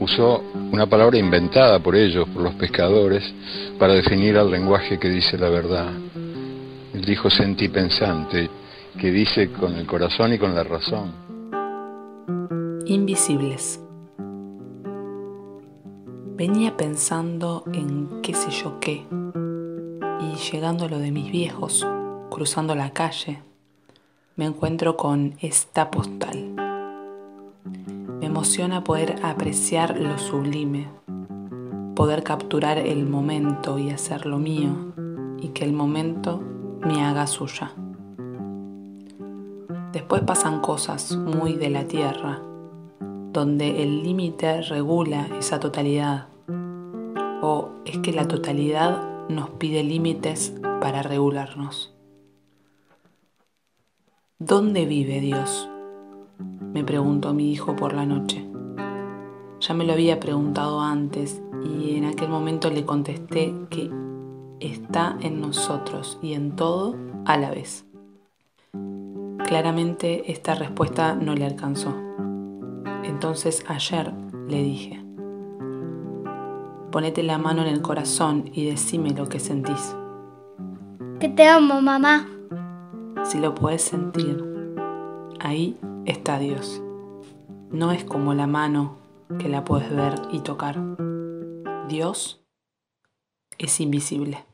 Usó una palabra inventada por ellos, por los pescadores, para definir al lenguaje que dice la verdad. Él dijo sentí pensante, que dice con el corazón y con la razón. Invisibles. Venía pensando en qué sé yo qué, y llegando a lo de mis viejos, cruzando la calle, me encuentro con esta postal. Emociona poder apreciar lo sublime, poder capturar el momento y hacerlo mío, y que el momento me haga suya. Después pasan cosas muy de la tierra, donde el límite regula esa totalidad, o es que la totalidad nos pide límites para regularnos. ¿Dónde vive Dios? Me preguntó mi hijo por la noche. Ya me lo había preguntado antes y en aquel momento le contesté que está en nosotros y en todo a la vez. Claramente esta respuesta no le alcanzó. Entonces ayer le dije, ponete la mano en el corazón y decime lo que sentís. Que te amo, mamá si lo puedes sentir, ahí está Dios. No es como la mano que la puedes ver y tocar. Dios es invisible.